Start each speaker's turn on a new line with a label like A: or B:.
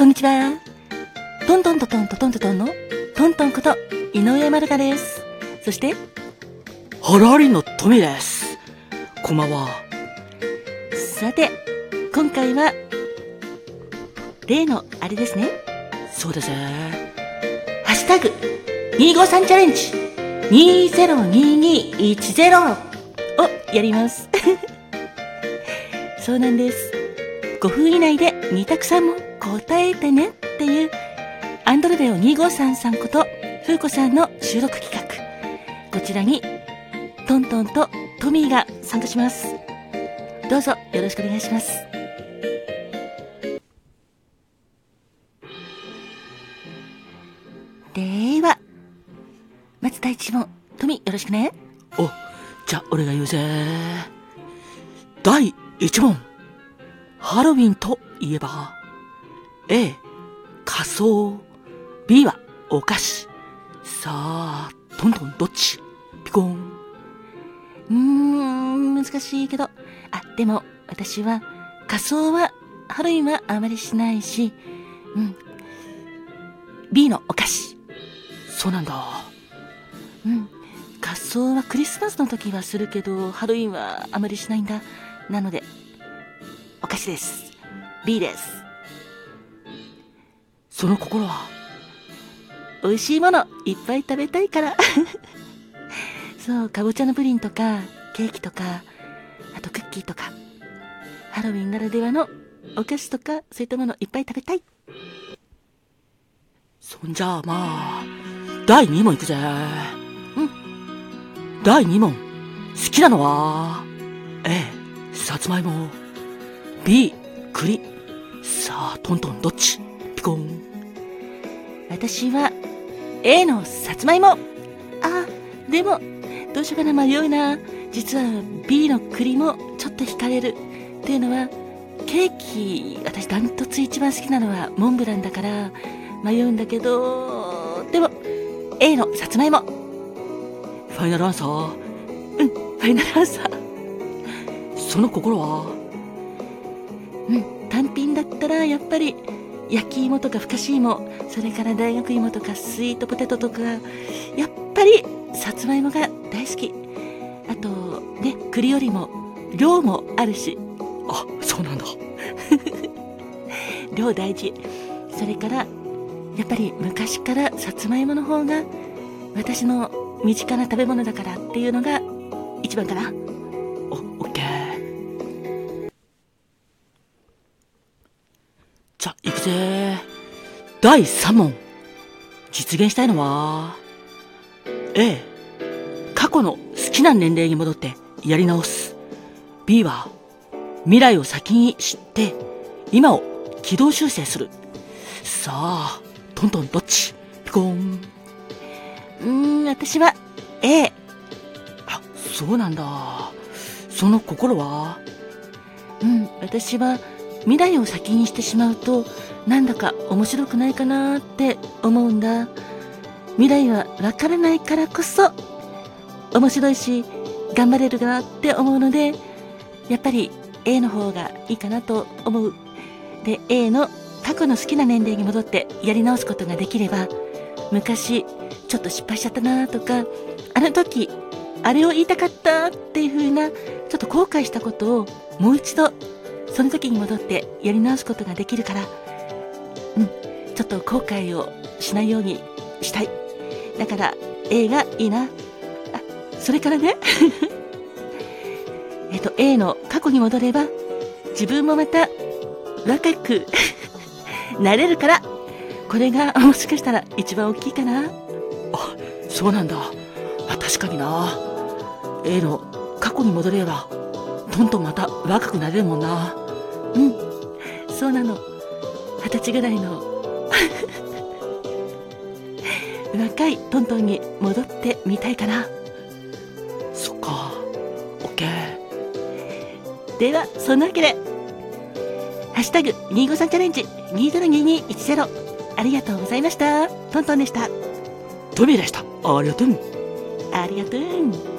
A: こんにちは。トントントントントントントンのトントンこと井上まるかです。そして、
B: ハラリのトミです。こんばんは。
A: さて、今回は、例のあれですね。
B: そうですね。
A: ハッシュタグ、253チャレンジ、202210をやります。そうなんです。5分以内で2択さんも答えてねっていう、アンドロデオ2533こと、ふうこさんの収録企画。こちらに、トントンとトミーが参加します。どうぞよろしくお願いします。では、まず第一問、トミーよろしくね。
B: お、じゃあ俺が言うぜ。第1問。ハロウィンといえば、A、仮装。B はお菓子。さあ、トントンどっち？ピコーン。
A: うーん、難しいけど。あ、でも、私は、仮装は、ハロウィンはあまりしないし、うん。B のお菓子。
B: そうなんだ。
A: うん。仮装はクリスマスの時はするけど、ハロウィンはあまりしないんだ。なので、お菓子です。B です。
B: その心は、
A: 美味しいものいっぱい食べたいから。そう、かぼちゃのプリンとか、ケーキとか、あとクッキーとか、ハロウィンならではのお菓子とか、そういったものいっぱい食べたい。
B: そんじゃあまあ、第2問いくぜ。
A: うん。
B: 第2問。好きなのは、A、さつまいも。B、栗。さあ、トントンどっち？ピコン。
A: 私は A のさつまいも。あ、でも、どうしようかな迷うな。実は B の栗もちょっと惹かれる。っていうのは、ケーキ、私ダントツ一番好きなのはモンブランだから迷うんだけど、でも A のさつまいも。
B: ファイナルアンサー？
A: ファイナルアンサー。
B: その心は、
A: うん、単品だったらやっぱり焼き芋とかふかし芋、それから大学芋とかスイートポテトとか、やっぱりさつまいもが大好き。あと、ね、栗よりも量もあるし、
B: あ、そうなんだ。
A: 量大事。それから、やっぱり昔からさつまいもの方が私の身近な食べ物だからっていうのが一番かな。
B: じゃ、行くぜ。第3問。実現したいのは、A、過去の好きな年齢に戻ってやり直す。B は、未来を先に知って、今を軌道修正する。さあ、トントンどっち？ピコーン。
A: うーん、私は A。
B: あ、そうなんだ。その心は？
A: うん、私は未来を先にしてしまうとなんだか面白くないかなって思うんだ。未来はわからないからこそ面白いし頑張れるなって思うのでやっぱり A の方がいいかなと思う。で A の過去の好きな年齢に戻ってやり直すことができれば昔ちょっと失敗しちゃったなとかあの時あれを言いたかったっていう風なちょっと後悔したことをもう一度その時に戻ってやり直すことができるから。うん。ちょっと後悔をしないようにしたい。だから A がいいな。あそれからね。えっと A の過去に戻れば自分もまた若く なれるから。これがもしかしたら一番大きいかな。
B: あ、そうなんだ。確かにな。A の過去に戻れば、トントンまた若くなれるもんな。
A: うんそうなの二十歳ぐらいの 若いトントンに戻ってみたいかな
B: そっか。オッケー。
A: ではそんなわけで「ハッシュタグ #253 チャレンジ202210」ありがとうございましたトントンでした
B: トミーでした。ありがとう。
A: ありがとう